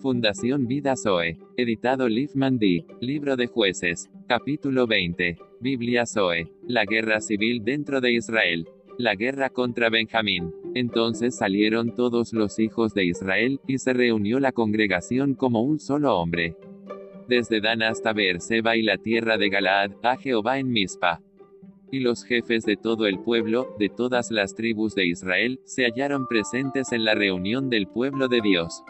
Fundación Vida Zoe. Editado Liv Mandy. Libro de Jueces. Capítulo 20. Biblia Zoe. La guerra civil dentro de Israel. La guerra contra Benjamín. Entonces salieron todos los hijos de Israel, y se reunió la congregación como un solo hombre. Desde Dan hasta Beerseba y la tierra de Galaad, a Jehová en Mizpa. Y los jefes de todo el pueblo, de todas las tribus de Israel, se hallaron presentes en la reunión del pueblo de Dios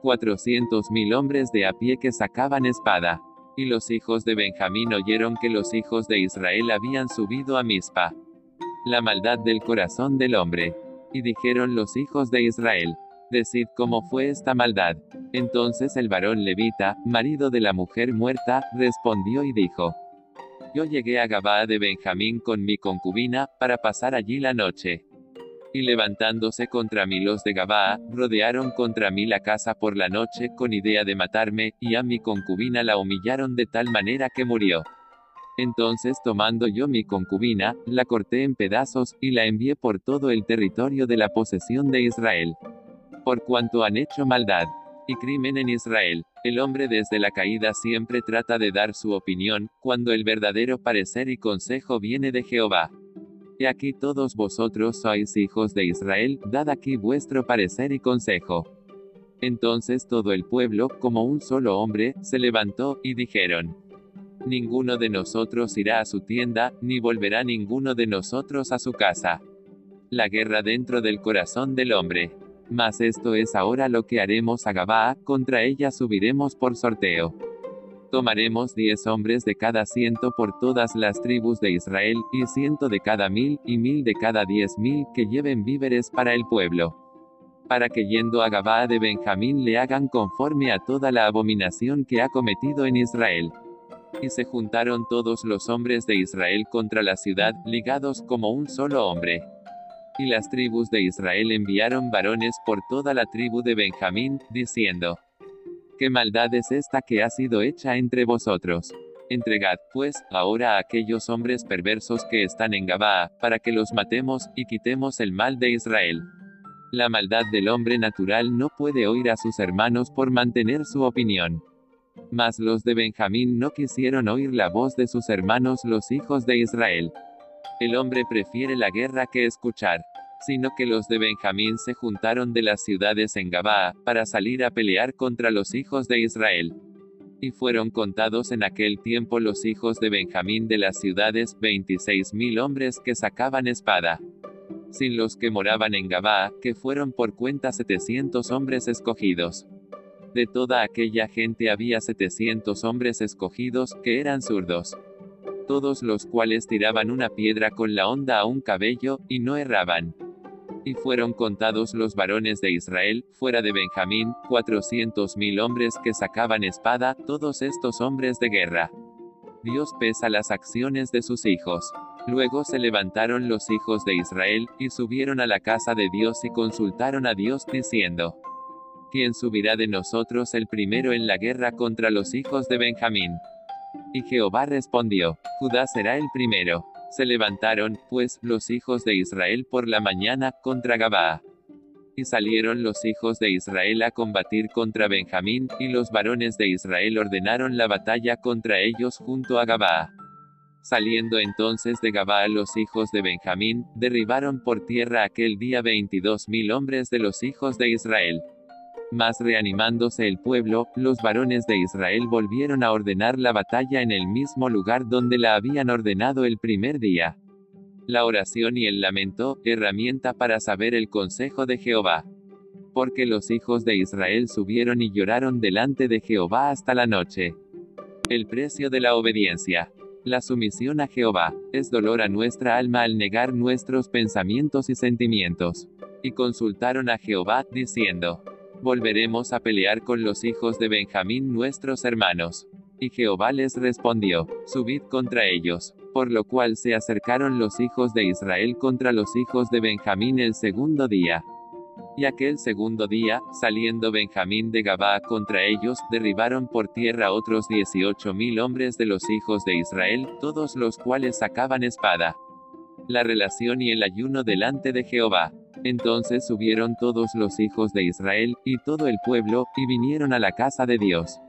cuatrocientos mil hombres de a pie que sacaban espada. Y los hijos de Benjamín oyeron que los hijos de Israel habían subido a Mizpa. La maldad del corazón del hombre. Y dijeron los hijos de Israel, Decid cómo fue esta maldad. Entonces el varón levita, marido de la mujer muerta, respondió y dijo, Yo llegué a Gabaa de Benjamín con mi concubina, para pasar allí la noche. Y levantándose contra mí los de Gabaa, rodearon contra mí la casa por la noche, con idea de matarme, y a mi concubina la humillaron de tal manera que murió. Entonces tomando yo mi concubina, la corté en pedazos, y la envié por todo el territorio de la posesión de Israel. Por cuanto han hecho maldad y crimen en Israel, el hombre desde la caída siempre trata de dar su opinión, cuando el verdadero parecer y consejo viene de Jehová. Y aquí todos vosotros sois hijos de Israel, dad aquí vuestro parecer y consejo. Entonces todo el pueblo, como un solo hombre, se levantó, y dijeron, Ninguno de nosotros irá a su tienda, ni volverá ninguno de nosotros a su casa. La guerra dentro del corazón del hombre. Mas esto es ahora lo que haremos a Gabaa, contra ella subiremos por sorteo. Tomaremos diez hombres de cada ciento por todas las tribus de Israel, y ciento de cada mil, y mil de cada diez mil, que lleven víveres para el pueblo. Para que yendo a Gabaa de Benjamín le hagan conforme a toda la abominación que ha cometido en Israel. Y se juntaron todos los hombres de Israel contra la ciudad, ligados como un solo hombre. Y las tribus de Israel enviaron varones por toda la tribu de Benjamín, diciendo, ¿Qué maldad es esta que ha sido hecha entre vosotros? Entregad, pues, ahora a aquellos hombres perversos que están en Gabaa, para que los matemos, y quitemos el mal de Israel. La maldad del hombre natural no puede oír a sus hermanos por mantener su opinión. Mas los de Benjamín no quisieron oír la voz de sus hermanos los hijos de Israel. El hombre prefiere la guerra que escuchar sino que los de Benjamín se juntaron de las ciudades en Gabaa, para salir a pelear contra los hijos de Israel. Y fueron contados en aquel tiempo los hijos de Benjamín de las ciudades, veintiséis mil hombres que sacaban espada. Sin los que moraban en Gabaa, que fueron por cuenta setecientos hombres escogidos. De toda aquella gente había setecientos hombres escogidos, que eran zurdos. Todos los cuales tiraban una piedra con la onda a un cabello, y no erraban. Y fueron contados los varones de Israel, fuera de Benjamín, cuatrocientos mil hombres que sacaban espada, todos estos hombres de guerra. Dios pesa las acciones de sus hijos. Luego se levantaron los hijos de Israel, y subieron a la casa de Dios y consultaron a Dios, diciendo, ¿Quién subirá de nosotros el primero en la guerra contra los hijos de Benjamín? Y Jehová respondió, Judá será el primero. Se levantaron, pues, los hijos de Israel por la mañana, contra Gabaa. Y salieron los hijos de Israel a combatir contra Benjamín, y los varones de Israel ordenaron la batalla contra ellos junto a Gabaa. Saliendo entonces de Gabaa los hijos de Benjamín, derribaron por tierra aquel día veintidós mil hombres de los hijos de Israel. Mas reanimándose el pueblo, los varones de Israel volvieron a ordenar la batalla en el mismo lugar donde la habían ordenado el primer día. La oración y el lamento, herramienta para saber el consejo de Jehová. Porque los hijos de Israel subieron y lloraron delante de Jehová hasta la noche. El precio de la obediencia. La sumisión a Jehová, es dolor a nuestra alma al negar nuestros pensamientos y sentimientos. Y consultaron a Jehová, diciendo, volveremos a pelear con los hijos de Benjamín nuestros hermanos. Y Jehová les respondió, subid contra ellos. Por lo cual se acercaron los hijos de Israel contra los hijos de Benjamín el segundo día. Y aquel segundo día, saliendo Benjamín de Gabá contra ellos, derribaron por tierra otros dieciocho mil hombres de los hijos de Israel, todos los cuales sacaban espada. La relación y el ayuno delante de Jehová. Entonces subieron todos los hijos de Israel, y todo el pueblo, y vinieron a la casa de Dios.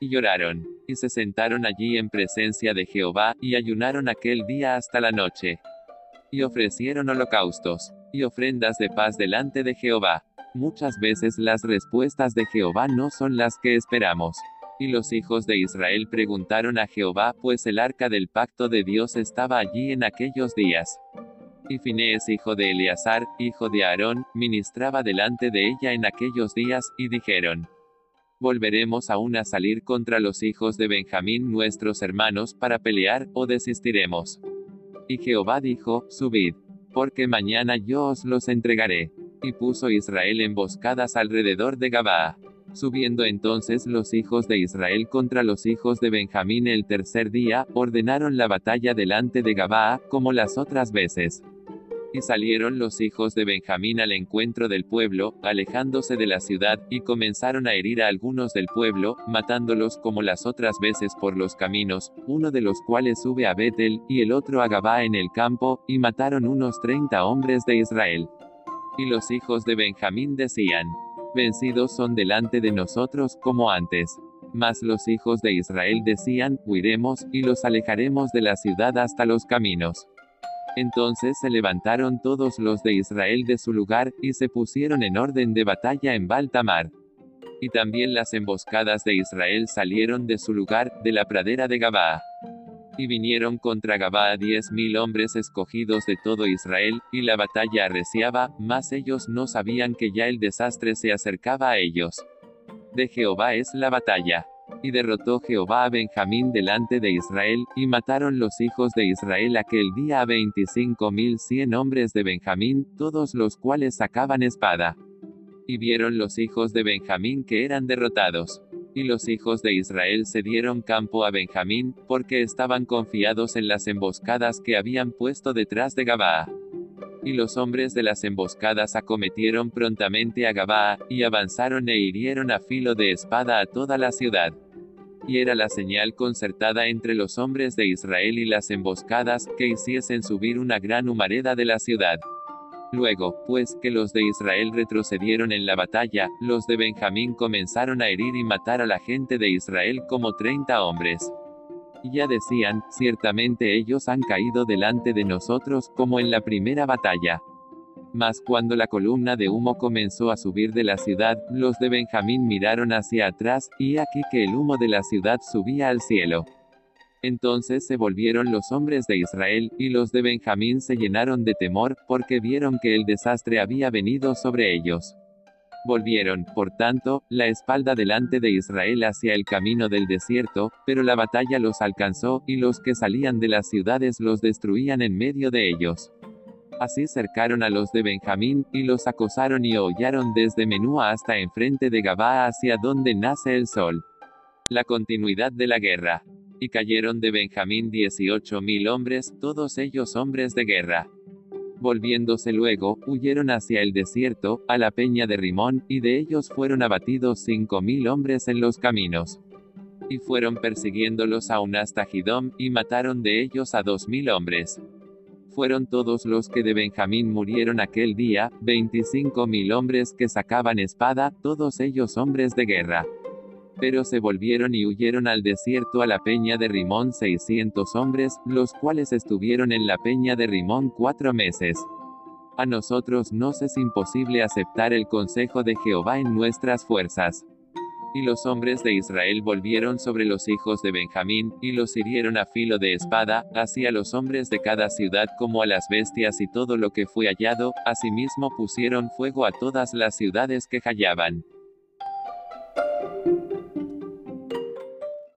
Y lloraron, y se sentaron allí en presencia de Jehová, y ayunaron aquel día hasta la noche. Y ofrecieron holocaustos, y ofrendas de paz delante de Jehová. Muchas veces las respuestas de Jehová no son las que esperamos. Y los hijos de Israel preguntaron a Jehová, pues el arca del pacto de Dios estaba allí en aquellos días. Y Finés, hijo de Eleazar, hijo de Aarón, ministraba delante de ella en aquellos días, y dijeron, ¿Volveremos aún a salir contra los hijos de Benjamín nuestros hermanos para pelear, o desistiremos? Y Jehová dijo, Subid, porque mañana yo os los entregaré. Y puso Israel emboscadas alrededor de Gabaa. Subiendo entonces los hijos de Israel contra los hijos de Benjamín el tercer día, ordenaron la batalla delante de Gabaa, como las otras veces. Y salieron los hijos de Benjamín al encuentro del pueblo, alejándose de la ciudad, y comenzaron a herir a algunos del pueblo, matándolos como las otras veces por los caminos, uno de los cuales sube a Betel, y el otro a Gabá en el campo, y mataron unos treinta hombres de Israel. Y los hijos de Benjamín decían, vencidos son delante de nosotros como antes. Mas los hijos de Israel decían, huiremos, y los alejaremos de la ciudad hasta los caminos. Entonces se levantaron todos los de Israel de su lugar, y se pusieron en orden de batalla en Baltamar. Y también las emboscadas de Israel salieron de su lugar, de la pradera de Gabaa. Y vinieron contra Gabaa diez mil hombres escogidos de todo Israel, y la batalla arreciaba, mas ellos no sabían que ya el desastre se acercaba a ellos. De Jehová es la batalla. Y derrotó Jehová a Benjamín delante de Israel, y mataron los hijos de Israel aquel día a veinticinco mil cien hombres de Benjamín, todos los cuales sacaban espada. Y vieron los hijos de Benjamín que eran derrotados. Y los hijos de Israel se dieron campo a Benjamín, porque estaban confiados en las emboscadas que habían puesto detrás de Gabaa. Y los hombres de las emboscadas acometieron prontamente a Gabaa, y avanzaron e hirieron a filo de espada a toda la ciudad. Y era la señal concertada entre los hombres de Israel y las emboscadas, que hiciesen subir una gran humareda de la ciudad. Luego, pues, que los de Israel retrocedieron en la batalla, los de Benjamín comenzaron a herir y matar a la gente de Israel como treinta hombres. Y ya decían, ciertamente ellos han caído delante de nosotros, como en la primera batalla. Mas cuando la columna de humo comenzó a subir de la ciudad, los de Benjamín miraron hacia atrás, y aquí que el humo de la ciudad subía al cielo. Entonces se volvieron los hombres de Israel, y los de Benjamín se llenaron de temor, porque vieron que el desastre había venido sobre ellos. Volvieron, por tanto, la espalda delante de Israel hacia el camino del desierto, pero la batalla los alcanzó, y los que salían de las ciudades los destruían en medio de ellos. Así cercaron a los de Benjamín, y los acosaron y hollaron desde Menúa hasta enfrente de Gabá hacia donde nace el sol. La continuidad de la guerra. Y cayeron de Benjamín dieciocho mil hombres, todos ellos hombres de guerra. Volviéndose luego, huyeron hacia el desierto, a la peña de Rimón, y de ellos fueron abatidos cinco mil hombres en los caminos. Y fueron persiguiéndolos aún hasta Gidom, y mataron de ellos a dos mil hombres. Fueron todos los que de Benjamín murieron aquel día, veinticinco mil hombres que sacaban espada, todos ellos hombres de guerra. Pero se volvieron y huyeron al desierto a la peña de Rimón seiscientos hombres, los cuales estuvieron en la peña de Rimón cuatro meses. A nosotros nos es imposible aceptar el consejo de Jehová en nuestras fuerzas. Y los hombres de Israel volvieron sobre los hijos de Benjamín, y los hirieron a filo de espada, así a los hombres de cada ciudad como a las bestias y todo lo que fue hallado, asimismo pusieron fuego a todas las ciudades que hallaban.